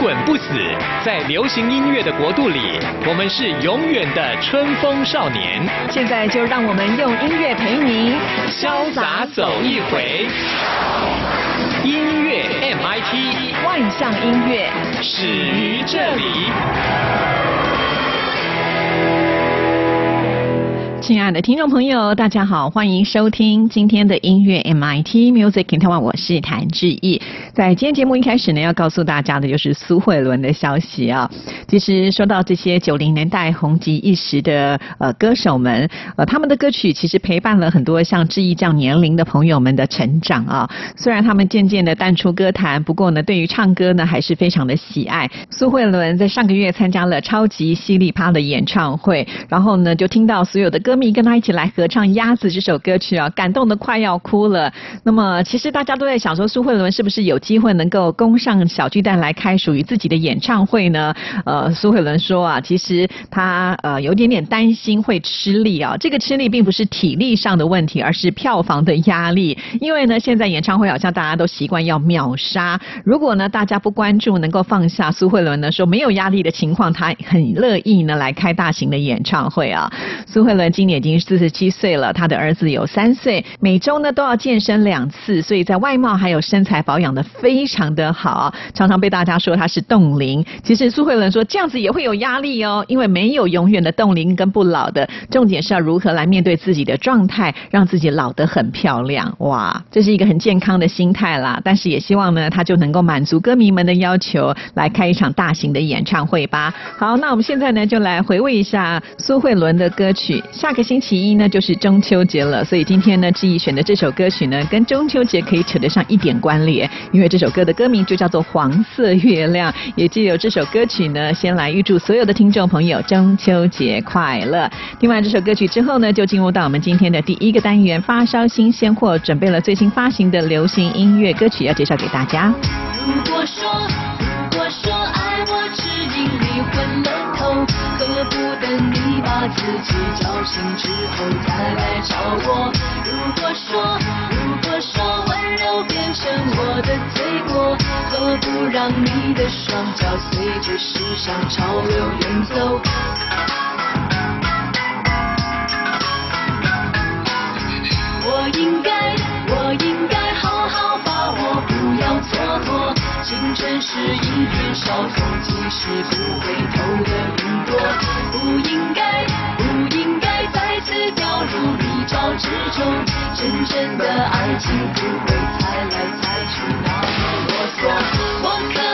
滚不死，在流行音乐的国度里，我们是永远的春风少年。现在就让我们用音乐陪您潇洒走一回。音乐 MIT，万象音乐始于这里。亲爱的听众朋友，大家好，欢迎收听今天的音乐 MIT Music in Taiwan，我是谭志毅。在今天节目一开始呢，要告诉大家的就是苏慧伦的消息啊。其实说到这些九零年代红极一时的呃歌手们，呃他们的歌曲其实陪伴了很多像志毅这样年龄的朋友们的成长啊。虽然他们渐渐的淡出歌坛，不过呢，对于唱歌呢还是非常的喜爱。苏慧伦在上个月参加了超级犀利趴的演唱会，然后呢就听到所有的歌迷跟他一起来合唱《鸭子》这首歌曲啊，感动的快要哭了。那么其实大家都在想说，苏慧伦是不是有机会能够攻上小巨蛋来开属于自己的演唱会呢？呃，苏慧伦说啊，其实他呃有点点担心会吃力啊。这个吃力并不是体力上的问题，而是票房的压力。因为呢，现在演唱会好像大家都习惯要秒杀。如果呢大家不关注，能够放下苏慧伦呢说没有压力的情况，他很乐意呢来开大型的演唱会啊。苏慧伦今年已经四十七岁了，他的儿子有三岁，每周呢都要健身两次，所以在外貌还有身材保养的非常的好，常常被大家说他是冻龄。其实苏慧伦说这样子也会有压力哦，因为没有永远的冻龄跟不老的，重点是要如何来面对自己的状态，让自己老得很漂亮。哇，这是一个很健康的心态啦。但是也希望呢，他就能够满足歌迷们的要求，来开一场大型的演唱会吧。好，那我们现在呢就来回味一下苏慧伦的歌曲。下个星期一呢就是中秋节了，所以今天呢志毅选的这首歌曲呢跟中秋节可以扯得上一点关联，为这首歌的歌名就叫做《黄色月亮》，也借由这首歌曲呢，先来预祝所有的听众朋友中秋节快乐。听完这首歌曲之后呢，就进入到我们今天的第一个单元——发烧新鲜货，准备了最新发行的流行音乐歌曲要介绍给大家。如果说，如果说爱我只因你昏了头，何不等你把自己叫醒之后再来找我？如果说，如果说温柔成我的罪过，何不让你的双脚随着时尚潮流远走？我应该，我应该好好把握，不要蹉跎。青春是一片稍纵即使不回头的云朵，不应该，不应该再次掉入泥沼之中。真正的爱情不会猜来猜去那么啰嗦。我可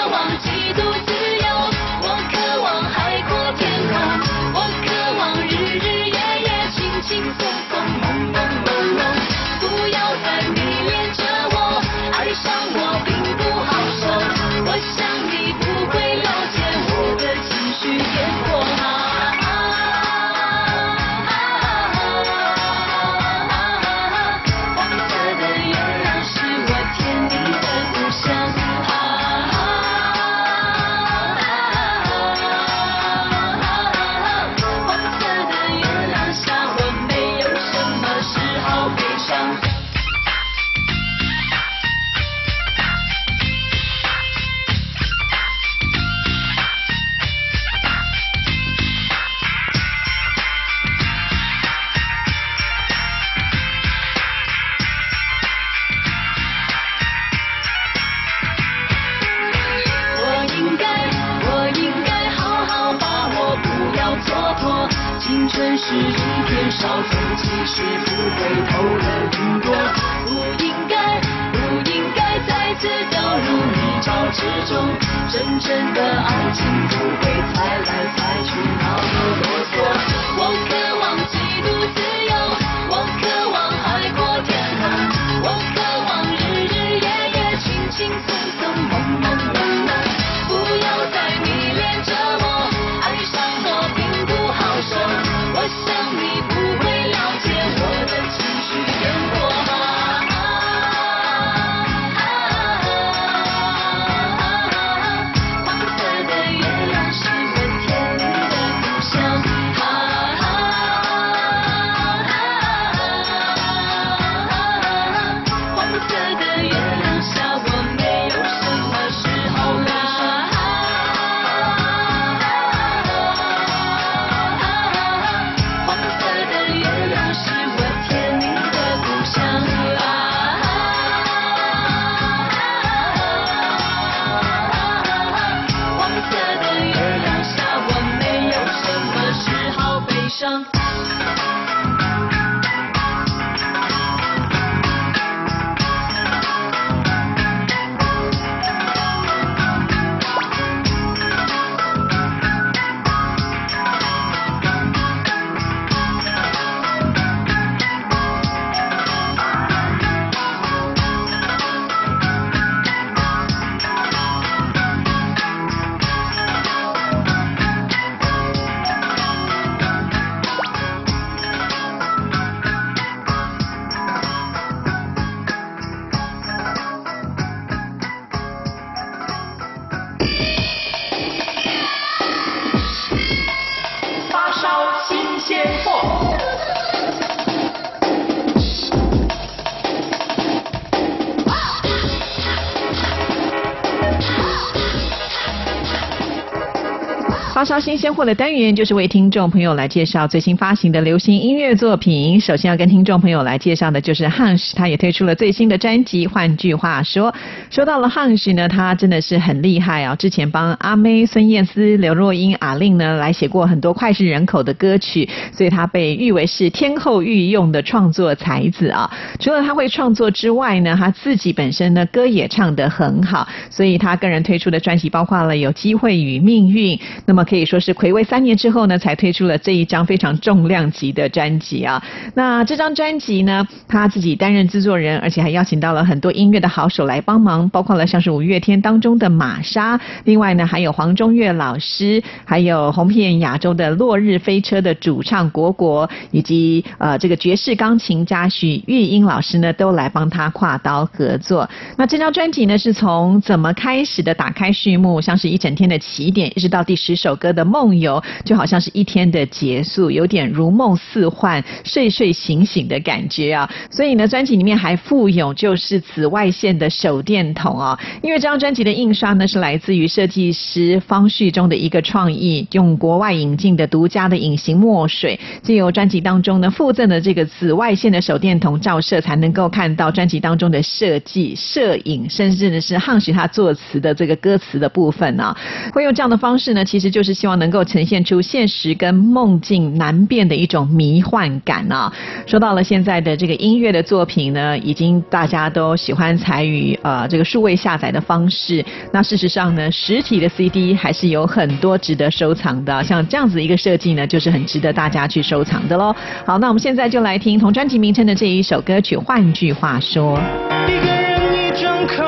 烧新鲜货的单元就是为听众朋友来介绍最新发行的流行音乐作品。首先要跟听众朋友来介绍的就是 Hans，他也推出了最新的专辑。换句话说，说到了 Hans 呢，他真的是很厉害啊！之前帮阿妹、孙燕姿、刘若英、阿令呢来写过很多脍炙人口的歌曲，所以他被誉为是天后御用的创作才子啊。除了他会创作之外呢，他自己本身呢歌也唱得很好，所以他个人推出的专辑包括了有《机会与命运》，那么。可以说是暌违三年之后呢，才推出了这一张非常重量级的专辑啊。那这张专辑呢，他自己担任制作人，而且还邀请到了很多音乐的好手来帮忙，包括了像是五月天当中的玛莎，另外呢还有黄中岳老师，还有红遍亚洲的落日飞车的主唱果果，以及呃这个爵士钢琴家许玉英老师呢，都来帮他跨刀合作。那这张专辑呢，是从怎么开始的打开序幕，像是一整天的起点，一直到第十首。歌的梦游就好像是一天的结束，有点如梦似幻、睡睡醒醒的感觉啊。所以呢，专辑里面还附有就是紫外线的手电筒啊。因为这张专辑的印刷呢是来自于设计师方旭中的一个创意，用国外引进的独家的隐形墨水，借由专辑当中呢附赠的这个紫外线的手电筒照射，才能够看到专辑当中的设计、摄影，甚至呢是汉许他作词的这个歌词的部分啊。会用这样的方式呢，其实就是。希望能够呈现出现实跟梦境难辨的一种迷幻感啊！说到了现在的这个音乐的作品呢，已经大家都喜欢采取呃这个数位下载的方式。那事实上呢，实体的 CD 还是有很多值得收藏的。像这样子一个设计呢，就是很值得大家去收藏的喽。好，那我们现在就来听同专辑名称的这一首歌曲。换句话说。一个人一张口，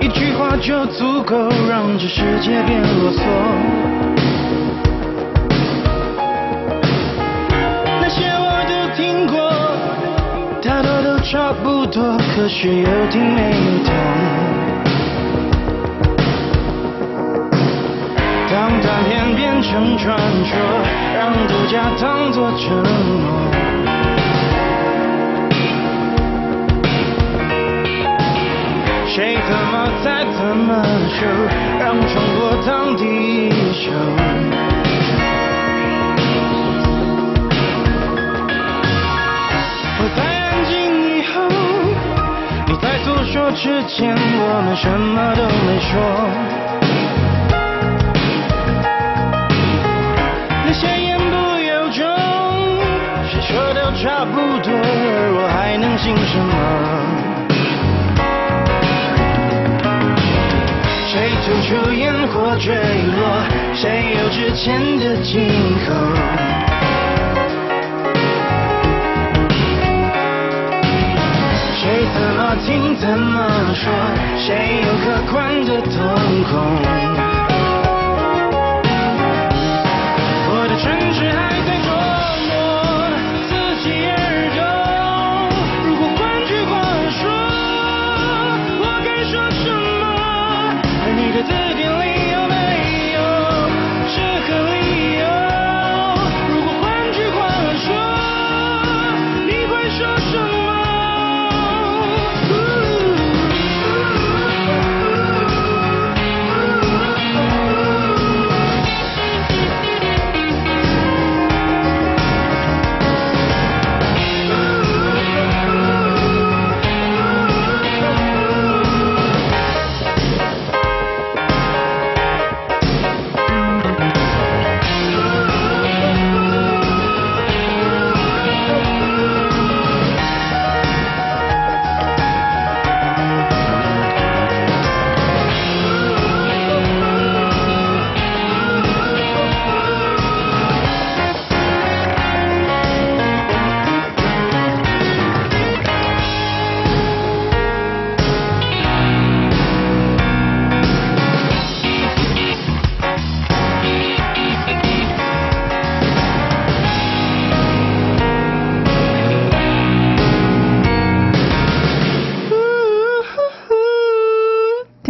一句话就足够让这世界变啰嗦。差不多，可是有听没有懂。当断片变成传说，让独家当作承诺。谁怎么猜怎么说，让中国当地球。我说之前，我们什么都没说。那些言不由衷，谁说都差不多，而我还能信什么？谁吐出烟火坠落？谁有之前的今后？听怎么说？谁有可观的瞳孔？我的唇齿还。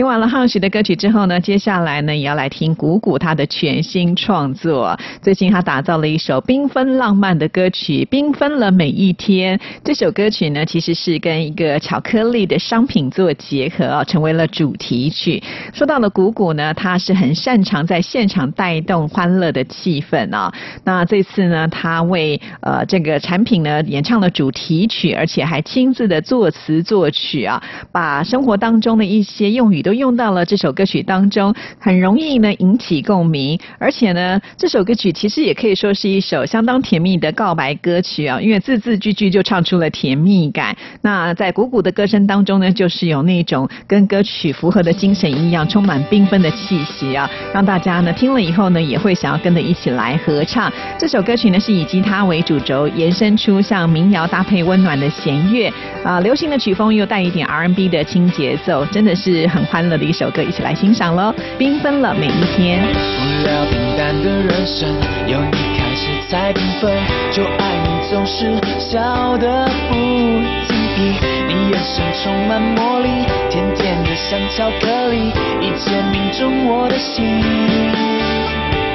听完了浩许的歌曲之后呢，接下来呢也要来听谷谷他的全新创作。最近他打造了一首缤纷浪漫的歌曲《缤纷了每一天》。这首歌曲呢，其实是跟一个巧克力的商品做结合啊，成为了主题曲。说到了谷谷呢，他是很擅长在现场带动欢乐的气氛啊。那这次呢，他为呃这个产品呢演唱了主题曲，而且还亲自的作词作曲啊，把生活当中的一些用语。都用到了这首歌曲当中，很容易呢引起共鸣，而且呢，这首歌曲其实也可以说是一首相当甜蜜的告白歌曲啊，因为字字句句就唱出了甜蜜感。那在鼓鼓的歌声当中呢，就是有那种跟歌曲符合的精神一样，充满缤纷的气息啊，让大家呢听了以后呢，也会想要跟着一起来合唱。这首歌曲呢是以吉他为主轴，延伸出像民谣搭配温暖的弦乐啊，流行的曲风又带一点 R&B 的轻节奏，真的是很。欢乐的一首歌，一起来欣赏喽！缤纷了每一天。无聊平淡的人生，由你开始才缤纷。就爱你总是笑得不经意，你眼神充满魔力，甜甜的像巧克力，一见命中我的心。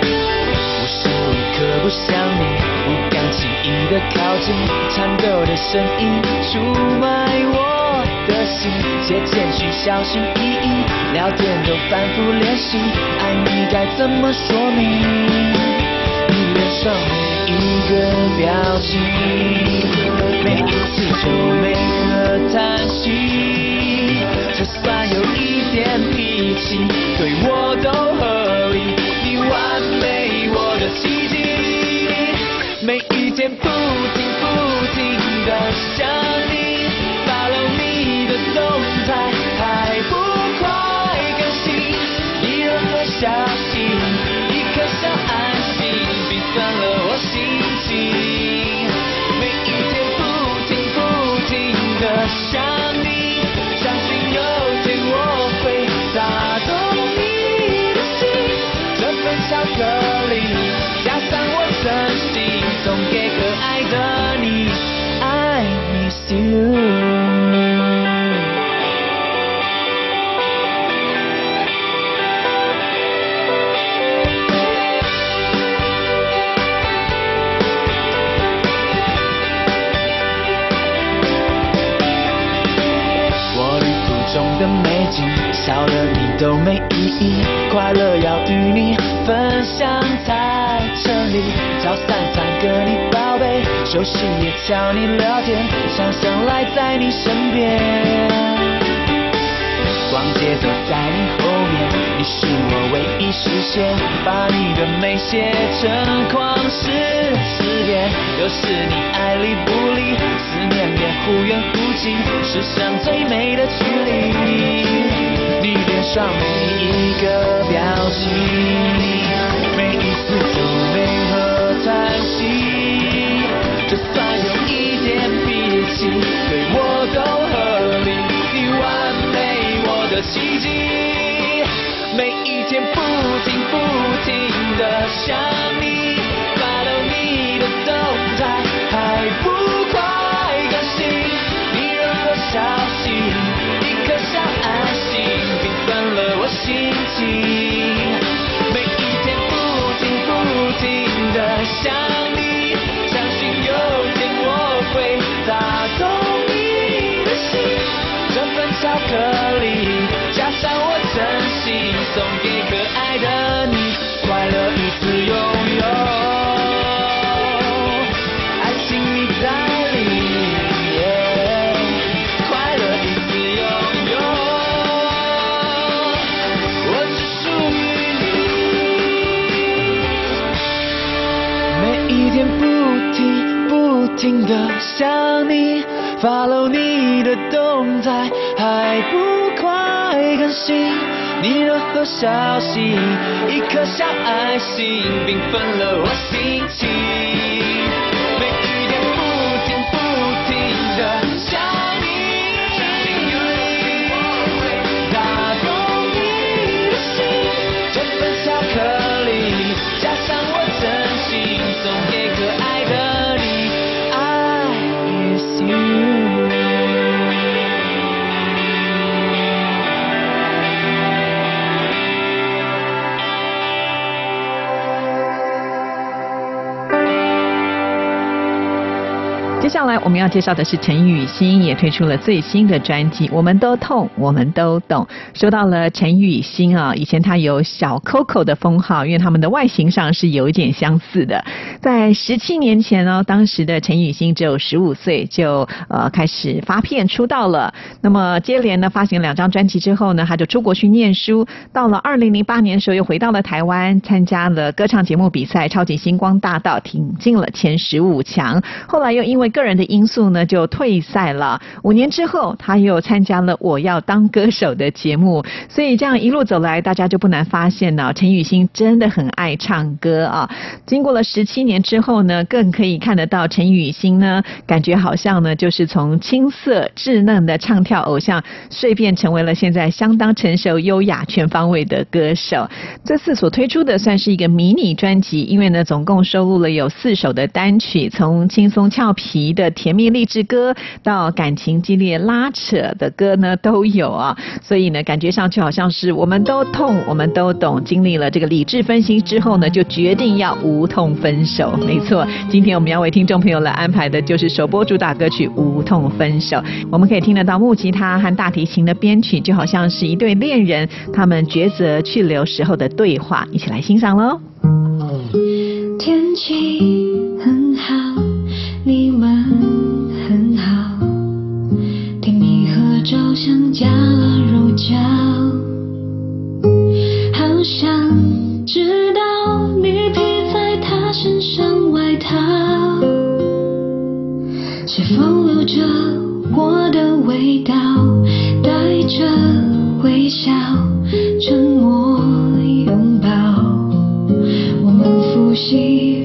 无时无刻不想你，不敢轻易的靠近，颤抖的声音出卖我。的心，写简讯小心翼翼，聊天都反复练习，爱你该怎么说明？你脸上每一个表情，每一次皱眉和叹息，就算有一点脾气，对我都合理。你完美，我的奇迹，每一天不停不停的想你。Follow。你的动态还不快更新，一两个消息，一颗小爱心，比算了我心情。每一天不停不停的想你，相信有天我会打动你的心。这份巧克力，加上我的心，送给可爱的你。I miss you。少了你都没意义，快乐要与你分享才成立。早三餐跟你报备，休息也找你聊天，想想赖在你身边。逛街走在你后面，你是我唯一视线，把你的美写成旷世诗篇。有时你爱理不理，思念也忽远忽近，世上最美的距离。上每一个表情，每一次皱眉和叹息，就算有一点脾气，对我都合理。你完美，我的奇迹，每一天不停不停的想心的想听的想你，follow 你的动态，还不快更新你任何消息，一颗小爱心缤纷了我心情。接下来我们要介绍的是陈雨欣，也推出了最新的专辑《我们都痛，我们都懂》。说到了陈雨欣啊，以前她有小 Coco 的封号，因为他们的外形上是有一点相似的。在十七年前呢，当时的陈雨欣只有十五岁，就呃开始发片出道了。那么接连呢发行两张专辑之后呢，她就出国去念书。到了二零零八年的时候，又回到了台湾，参加了歌唱节目比赛《超级星光大道》，挺进了前十五强。后来又因为个人的因素呢，就退赛了。五年之后，他又参加了《我要当歌手》的节目。所以这样一路走来，大家就不难发现呢，陈雨欣真的很爱唱歌啊。经过了十七年之后呢，更可以看得到陈雨欣呢，感觉好像呢，就是从青涩稚嫩的唱跳偶像，蜕变成为了现在相当成熟、优雅、全方位的歌手。这次所推出的算是一个迷你专辑，因为呢，总共收录了有四首的单曲，从轻松俏皮的甜蜜励志歌，到感情激烈拉扯的歌呢，都有啊。所以呢，感觉上去好像是我们都痛，我们都懂。经历了这个理智分析之后呢，就决定要无痛分手。没错，今天我们要为听众朋友来安排的就是首播主打歌曲《无痛分手》。我们可以听得到木吉他和大提琴的编曲，就好像是一对恋人他们抉择去留时候的对话，一起来欣赏喽。天气很好，你们很好，听你合照像加了肉胶，好想知道你披在他身上外套，是否留着我的味道，带着微笑，沉默拥抱。我们复习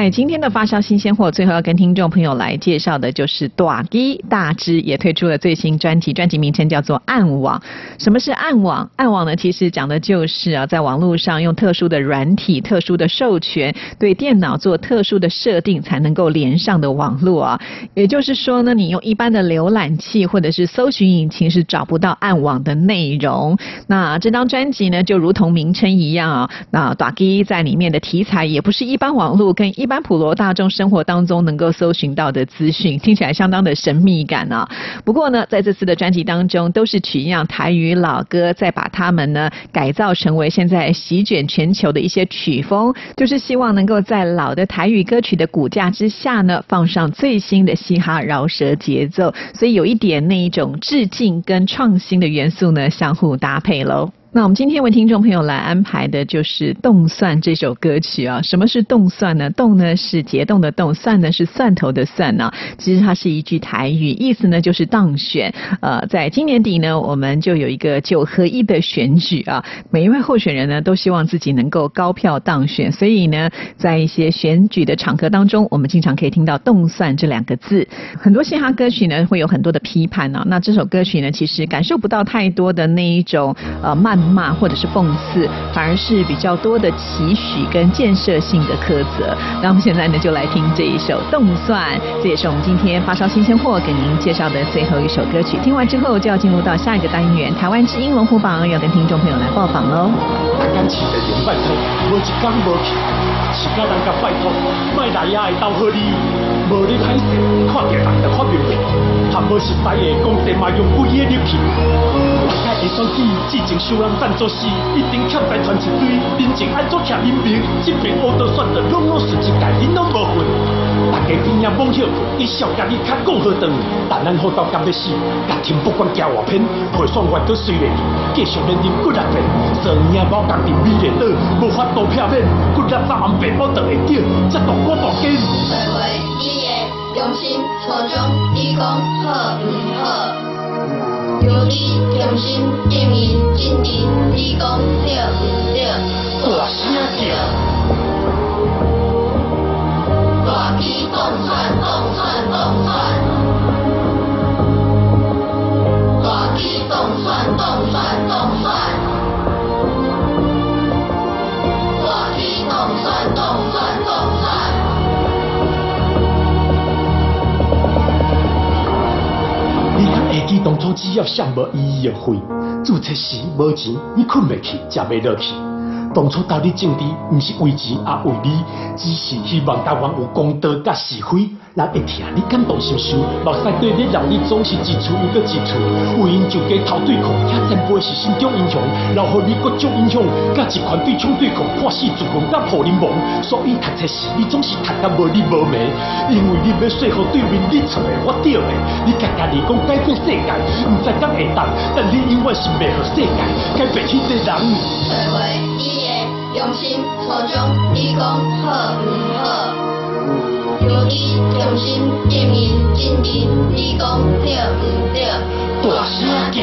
在今天的发烧新鲜货，最后要跟听众朋友来介绍的就是短基大只也推出了最新专辑，专辑名称叫做《暗网》。什么是暗网？暗网呢，其实讲的就是啊，在网络上用特殊的软体、特殊的授权，对电脑做特殊的设定，才能够连上的网络啊。也就是说呢，你用一般的浏览器或者是搜寻引擎是找不到暗网的内容。那这张专辑呢，就如同名称一样啊，那短基在里面的题材也不是一般网络跟一般普罗大众生活当中能够搜寻到的资讯，听起来相当的神秘感啊。不过呢，在这次的专辑当中，都是取样台语老歌，再把它们呢改造成为现在席卷全球的一些曲风，就是希望能够在老的台语歌曲的骨架之下呢，放上最新的嘻哈饶舌节奏，所以有一点那一种致敬跟创新的元素呢，相互搭配喽。那我们今天为听众朋友来安排的就是《动算》这首歌曲啊。什么是动算呢？动呢是结冻的动，算呢是蒜头的蒜呢。其实它是一句台语，意思呢就是当选。呃，在今年底呢，我们就有一个九合一的选举啊。每一位候选人呢，都希望自己能够高票当选，所以呢，在一些选举的场合当中，我们经常可以听到“动算”这两个字。很多嘻哈歌曲呢，会有很多的批判呢。那这首歌曲呢，其实感受不到太多的那一种呃慢。骂或者是讽刺，反而是比较多的期许跟建设性的苛责。那我们现在呢，就来听这一首《动算》，这也是我们今天发烧新鲜货给您介绍的最后一首歌曲。听完之后，就要进入到下一个单元——台湾之音龙虎榜，要跟听众朋友来报访喽。拜托，莫来也会斗好你，无你歹势，看见人就发面皮，含无失败的讲地嘛用鬼的力气。大家会选举，之前收人赞助时，一定欠债传一堆，人情安怎欠人民？这边乌道选的拢拢是一界，恁拢无份。大家边也妄想，伊笑甲你较讲好长，但咱好到甘要死，家庭不管加偌偏，陪选完都随袂继续连人骨力变，做影无家己美丽倒，无法度片面，骨力早暗白无得会着，这大锅大间。用心初衷，你讲好毋好？有你用心经营经营，你讲对毋对？大声只要上无医药费，注册时无钱，你困袂去，食袂落去。当初到你政治，毋是为钱，也为你，只是希望台湾有公道甲是非。人会疼你感动心受，目屎对你让你总是一厝又搁一厝，有因就加头对抗，遐前辈是心中英雄，留互你各种英雄，甲一群对冲对抗，破死自困甲破人亡。所以读册时你总是读甲无你无眠，因为你要说服对面你错的我对的，你家家己讲改变世界，毋知敢会当，但你永远是袂互世界改变迄个人。做话伊的用心初衷，你讲好毋好？有你用心经营经营，你讲对毋对？大声叫，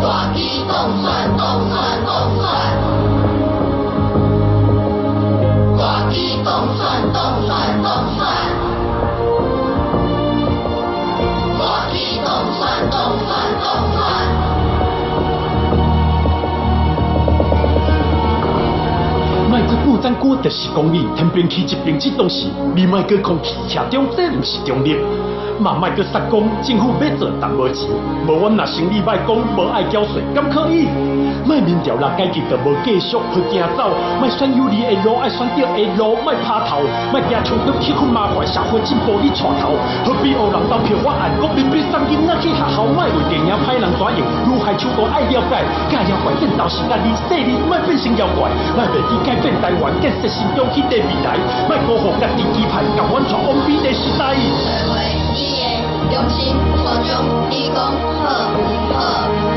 大机动算动算动算，大机动算动算动算，就是讲你天边起一边这东西，你莫去空气车中，这毋是中立。嘛卖个杀讲政府要做淡薄钱，无阮若生理歹讲无爱缴税，敢可以？卖民调啦，改革就无继续去行走，卖选有利的路，爱选对的路，卖拍头，卖惊冲突去去麻烦社会进步你带头。何必学人投票法案，国民比三囡仔去学校，卖为电影歹人怎样？如海秋都爱了解，假妖怪见到是家己势力，卖变成妖怪，卖袂去改变台湾建设新中迄个未来，卖辜负家己期盼，甲阮闯往美的时代。做话伊的用心初衷，你讲好毋好？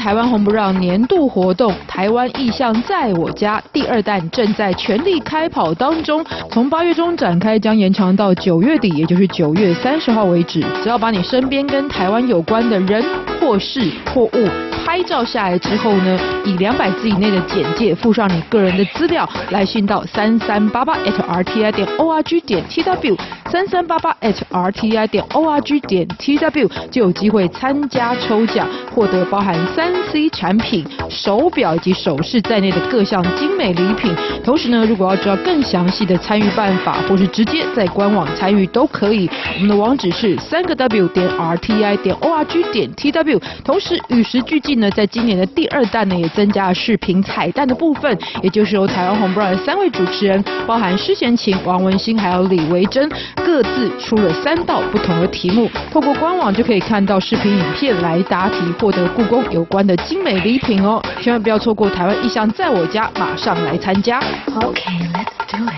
台湾红不让年度活动“台湾意象在我家”第二弹正在全力开跑当中，从八月中展开，将延长到九月底，也就是九月三十号为止。只要把你身边跟台湾有关的人或事或物拍照下来之后呢，以两百字以内的简介附上你个人的资料，来信到三三八八 at rti 点 org 点 tw 三三八八 at rti 点 org 点 tw 就有机会参加抽奖，获得包含三 C 产品、手表以及首饰在内的各项精美礼品。同时呢，如果要知道更详细的参与办法，或是直接在官网参与都可以。我们的网址是三个 w 点 rti 点 org 点 tw。同时与时俱进呢，在今年的第二弹呢，也增加了视频彩蛋的部分，也就是由台湾红不让的三位主持人，包含施贤琴、王文兴还有李维珍，各自出了三道不同的题目，透过官网就可以看到视频影片来答题，获得故宫有关的精美礼品哦！千万不要错过台湾意象在我家，马上来参加。 Okay, let's do it.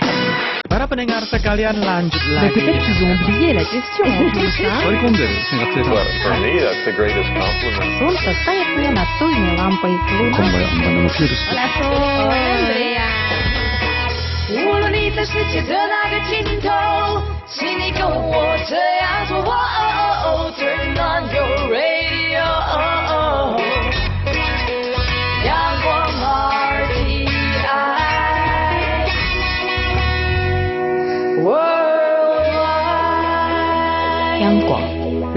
Para pendengar sekalian lanjut lagi. Peut-être qu'ils ont oublié la question en plus, hein Parikundel, singkat cerita. Well, for me, that's the greatest compliment. Солнце стоит мне над тульной лампой луна. Kombaja Ambana Mafirus. 无论你在世界的哪个尽头，请你跟我这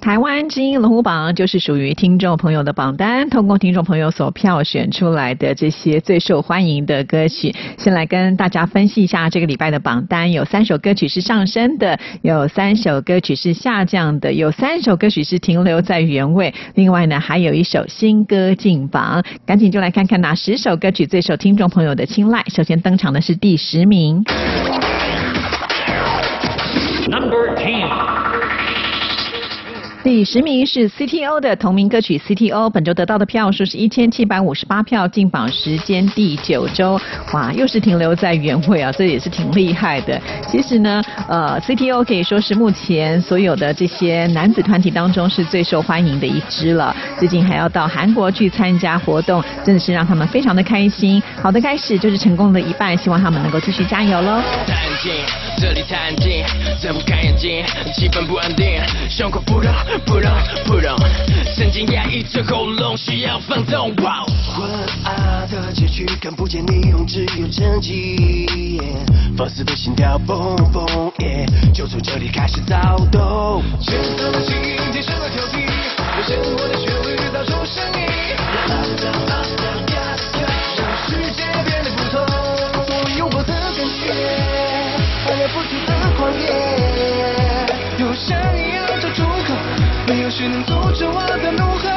台湾之音龙虎榜就是属于听众朋友的榜单，通过听众朋友所票选出来的这些最受欢迎的歌曲。先来跟大家分析一下这个礼拜的榜单，有三首歌曲是上升的，有三首歌曲是下降的，有三首歌曲是停留在原位，另外呢还有一首新歌进榜。赶紧就来看看哪十首歌曲最受听众朋友的青睐。首先登场的是第十名。Number ten。第十名是 CTO 的同名歌曲 CTO，本周得到的票数是一千七百五十八票，进榜时间第九周，哇，又是停留在原位啊，这也是挺厉害的。其实呢，呃，CTO 可以说是目前所有的这些男子团体当中是最受欢迎的一支了。最近还要到韩国去参加活动，真的是让他们非常的开心。好的开始就是成功的一半，希望他们能够继续加油喽。这里太安静，睁不开眼睛，气氛不安定，胸口扑通扑通扑通，神经压抑着喉咙，需要放纵。哇！昏暗的街区看不见霓虹，只有沉寂。放肆的心跳，蹦蹦耶，就从这里开始躁动。牵手的心，天生的调皮，用生活的旋律打出声音。让世界的狂野。有声音要找出口，没有谁能阻止我的怒吼。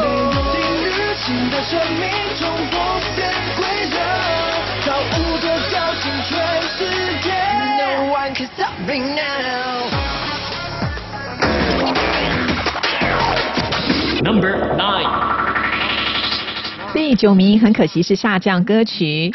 没有定律性的生命中不变规则，造物者叫醒全世界。No one can stop me now。Number nine。第九名很可惜是下降歌曲。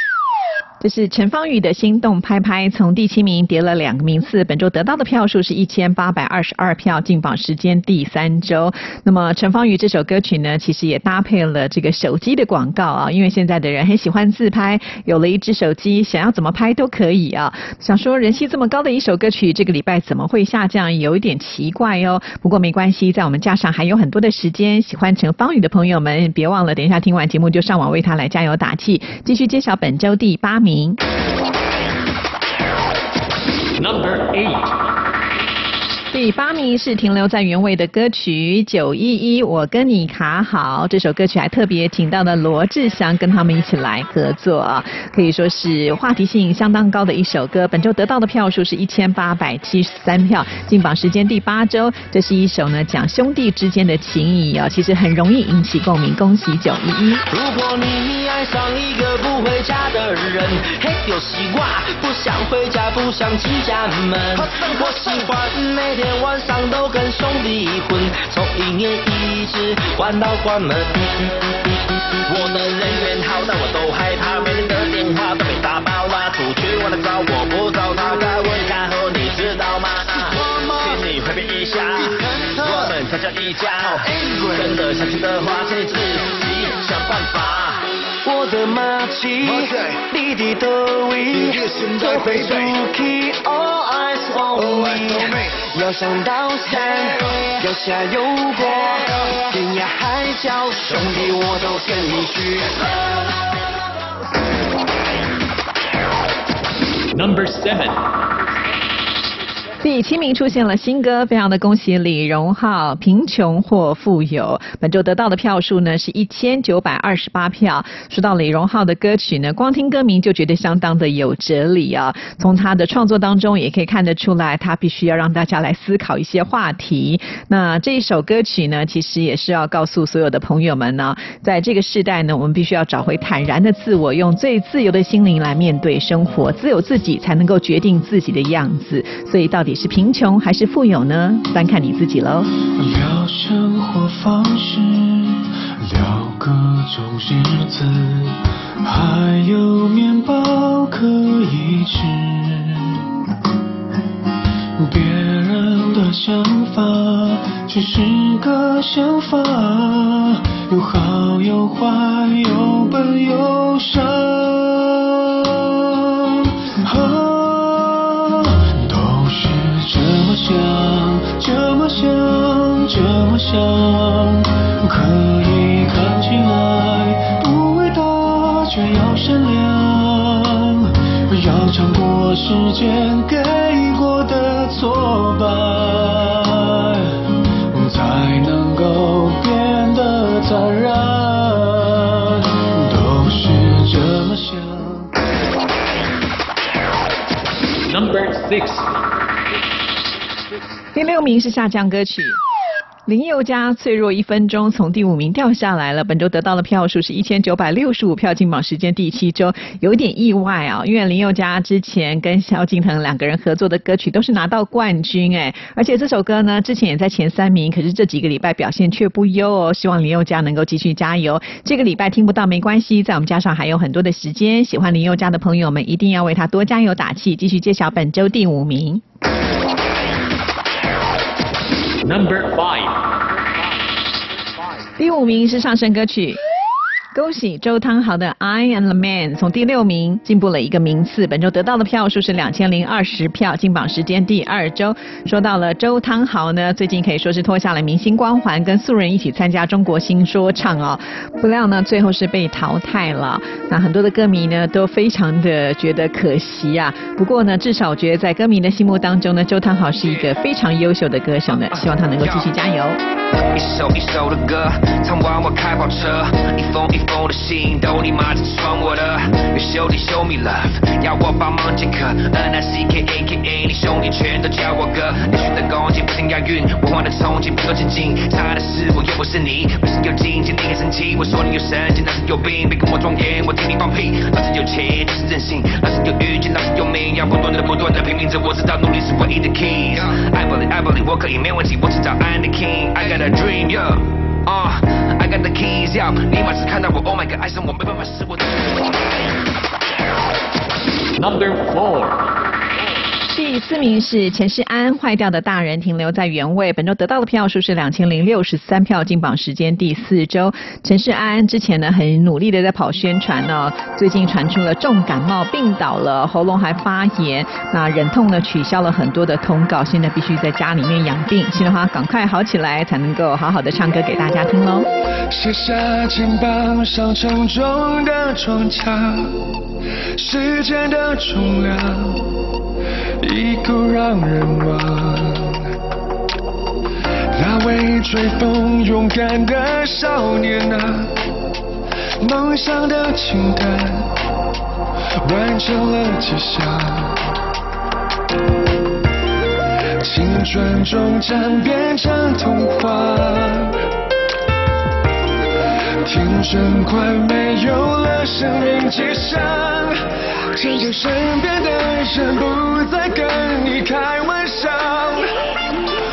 这是陈芳宇的《心动拍拍》，从第七名跌了两个名次，本周得到的票数是一千八百二十二票，进榜时间第三周。那么陈芳宇这首歌曲呢，其实也搭配了这个手机的广告啊，因为现在的人很喜欢自拍，有了一只手机，想要怎么拍都可以啊。想说人气这么高的一首歌曲，这个礼拜怎么会下降，有一点奇怪哦。不过没关系，在我们架上还有很多的时间，喜欢陈芳宇的朋友们，别忘了等一下听完节目就上网为他来加油打气，继续揭晓本周第八名。Number eight。第八名是停留在原位的歌曲《九一一我跟你卡好》，这首歌曲还特别请到了罗志祥跟他们一起来合作啊，可以说是话题性相当高的一首歌。本周得到的票数是一千八百七十三票，进榜时间第八周。这是一首呢讲兄弟之间的情谊哦，其实很容易引起共鸣。恭喜九一一！如果你爱上一个不回家的人，嘿，有习惯，不想回家，不想进家门。我喜欢每天晚上都跟兄弟混，从一年一直玩到关门。我的人缘好，但我都害怕，每天的电话都被打爆了。出去玩的早，我不找他，该问看后，你知道吗？请你回避一下，我们才叫一家。真的想去的话，请你自己想办法。我的马吉，你的德威，都会出去，All eyes on me。要上刀山，要下油锅，天涯海角，兄弟我都跟你去。Number seven. 第七名出现了新歌，非常的恭喜李荣浩，《贫穷或富有》。本周得到的票数呢是一千九百二十八票。说到李荣浩的歌曲呢，光听歌名就觉得相当的有哲理啊。从他的创作当中也可以看得出来，他必须要让大家来思考一些话题。那这一首歌曲呢，其实也是要告诉所有的朋友们呢，在这个时代呢，我们必须要找回坦然的自我，用最自由的心灵来面对生活，只有自己才能够决定自己的样子。所以到底是贫穷还是富有呢？端看你自己喽。聊生活方式，聊各种日子，还有面包可以吃。别人的想法只是个想法，有好有坏，有笨有傻。么想，这么想，这么想，六名是下降歌曲。林宥嘉《脆弱一分钟》从第五名掉下来了，本周得到的票数是一千九百六十五票，进榜时间第七周，有点意外啊，因为林宥嘉之前跟萧敬腾两个人合作的歌曲都是拿到冠军哎，而且这首歌呢之前也在前三名，可是这几个礼拜表现却不优哦，希望林宥嘉能够继续加油。这个礼拜听不到没关系，在我们加上还有很多的时间，喜欢林宥嘉的朋友们一定要为他多加油打气，继续揭晓本周第五名。Number five. 第五名是上升歌曲。恭喜周汤豪的《I Am the Man》从第六名进步了一个名次，本周得到的票数是两千零二十票，进榜时间第二周。说到了周汤豪呢，最近可以说是脱下了明星光环，跟素人一起参加中国新说唱哦，不料呢最后是被淘汰了。那很多的歌迷呢都非常的觉得可惜啊。不过呢，至少我觉得在歌迷的心目当中呢，周汤豪是一个非常优秀的歌手呢，希望他能够继续加油。一首一首的歌，唱完我开跑车，一封一封的信都你妈在传我的。You show me love，要我帮忙接客，N I C K A K A，你兄弟全都叫我哥。连续的攻击不停押韵，我换的憧憬不够前进，差的是我又不是你，不是有劲，今天很生气，我说你有神经，那是有病，别跟我装严，我听你放屁。老子有钱就是任性，老子有运气，老子有命，要不断的不断的拼命着，我知道努力是唯一的 keys。I believe I believe 我可以没问题，我知道 I'm the king，I got a dream yeah。啊、i got the keys，要你妈只看到我，Oh my god，爱上我没办法是我的。 Number four. 第四名是陈世安，《坏掉的大人停留在原位》，本周得到的票数是两千零六十三票，进榜时间第四周。陈世安之前呢很努力的在跑宣传呢，最近传出了重感冒病倒了，喉咙还发炎，那忍痛呢取消了很多的通告，现在必须在家里面养病，希望他赶快好起来，才能够好好的唱歌给大家听喽。卸下肩膀上沉重的装甲，时间的重量已够让人忘。那位追风，勇敢的少年啊，梦想的清单完成了几项，青春终将变成童话。听声快没有了生命迹象，渐渐身边的人不再跟你开玩笑，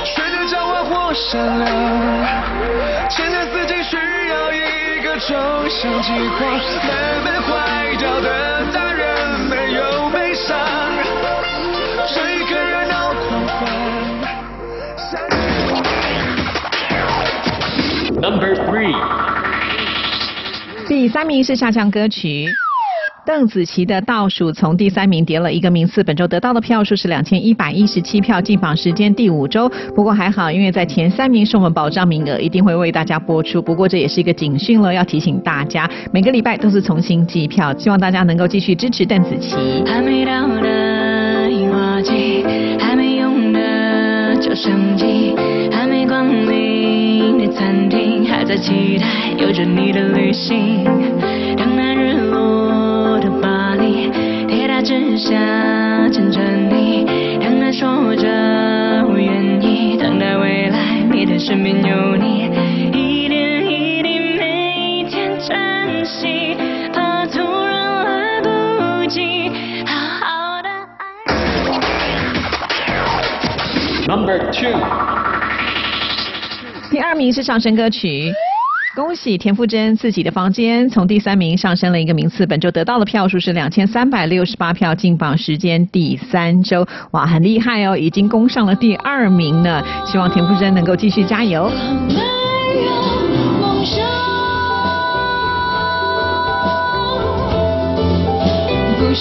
学着狡猾或善良，前的四季需要一个抽象计划，慢慢坏掉的大人没有悲伤，这一刻热闹狂欢。Number three. 第三名是下降歌曲。邓紫棋的倒数从第三名跌了一个名次，本周得到的票数是两千一百一十七票，进榜时间第五周。不过还好，因为在前三名是我们保障名额，一定会为大家播出。不过这也是一个警讯了，要提醒大家，每个礼拜都是重新计票，希望大家能够继续支持邓紫棋。还没到的樱花季，还没用的旧相机，期待有着你的旅行。当那日落的巴黎，铁塔之下牵着你，当他说着我愿意，等待未来你的身边有你，一点一滴每一天珍惜，怕突然来不及好好的。Number two. 第二名是上升歌曲。恭喜田馥甄自己的房间从第三名上升了一个名次，本周得到的票数是两千三百六十八票，进榜时间第三周，哇，很厉害哦，已经攻上了第二名呢。希望田馥甄能够继续加油。梦想，不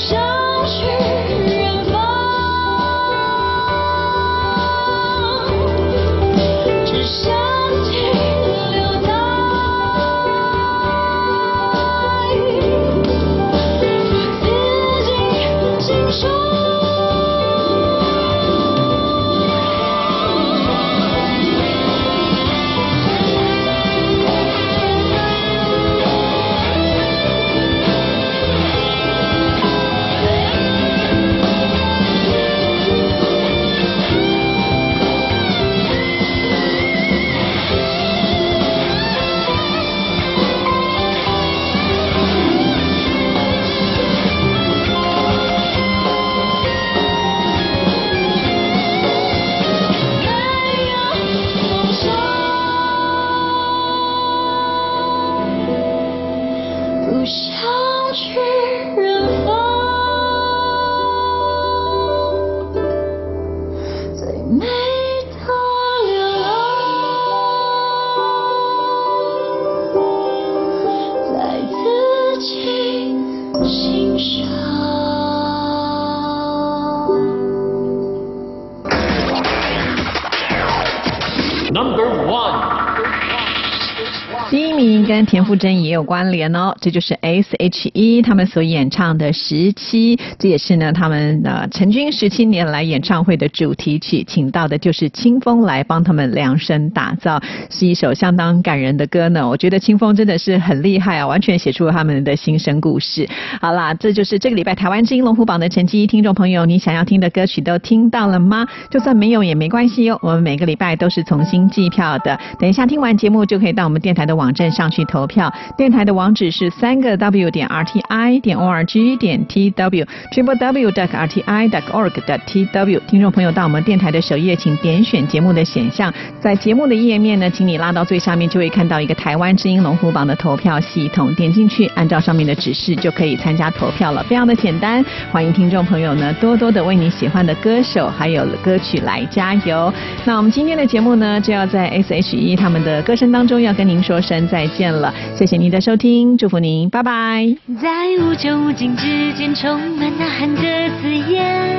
傅真也有关联哦，这就是 S.H.E 他们所演唱的《十七》，这也是呢他们呃成军十七年来演唱会的主题曲，请到的就是清风来帮他们量身打造，是一首相当感人的歌呢。我觉得清风真的是很厉害啊，完全写出了他们的心声故事。好啦，这就是这个礼拜台湾之音龙虎榜的成绩，听众朋友，你想要听的歌曲都听到了吗？就算没有也没关系哦，我们每个礼拜都是重新计票的。等一下听完节目就可以到我们电台的网站上去投票，票电台的网址是三个 w 点 r t i 点 o r g 点 t w triple w dot r t i dot org dot t w。听众朋友到我们电台的首页，请点选节目的选项，在节目的页面呢，请你拉到最上面，就会看到一个台湾之音龙虎榜的投票系统，点进去，按照上面的指示就可以参加投票了，非常的简单。欢迎听众朋友呢多多的为你喜欢的歌手还有歌曲来加油。那我们今天的节目呢，就要在 S.H.E 他们的歌声当中要跟您说声再见了，谢谢您的收听，祝福您，拜拜。在无穷无尽之间，充满呐喊的字眼。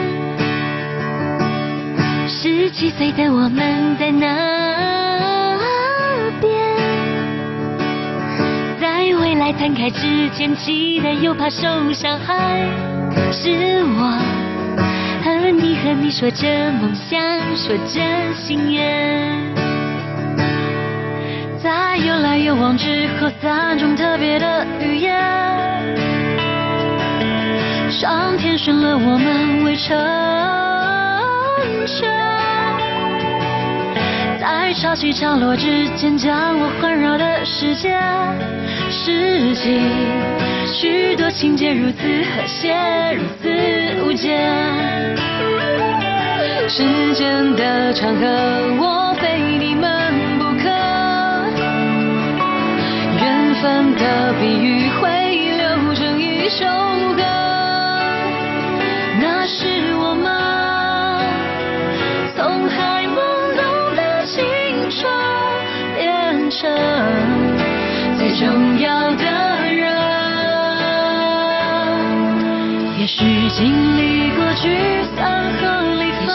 十七岁的我们在那边，在未来摊开之前，期待又怕受伤害。是我和你和你说着梦想，说着心愿。在有来有往之后，三种特别的语言，上天选了我们为成全，在潮起潮落之间，将我环绕的世界，世纪许多情节如此和谐，如此无间。时间的长河，我非你们分的比喻会流成一首歌，那是我们从还懵懂的青春变成最重要的人。也许经历过聚散和离分，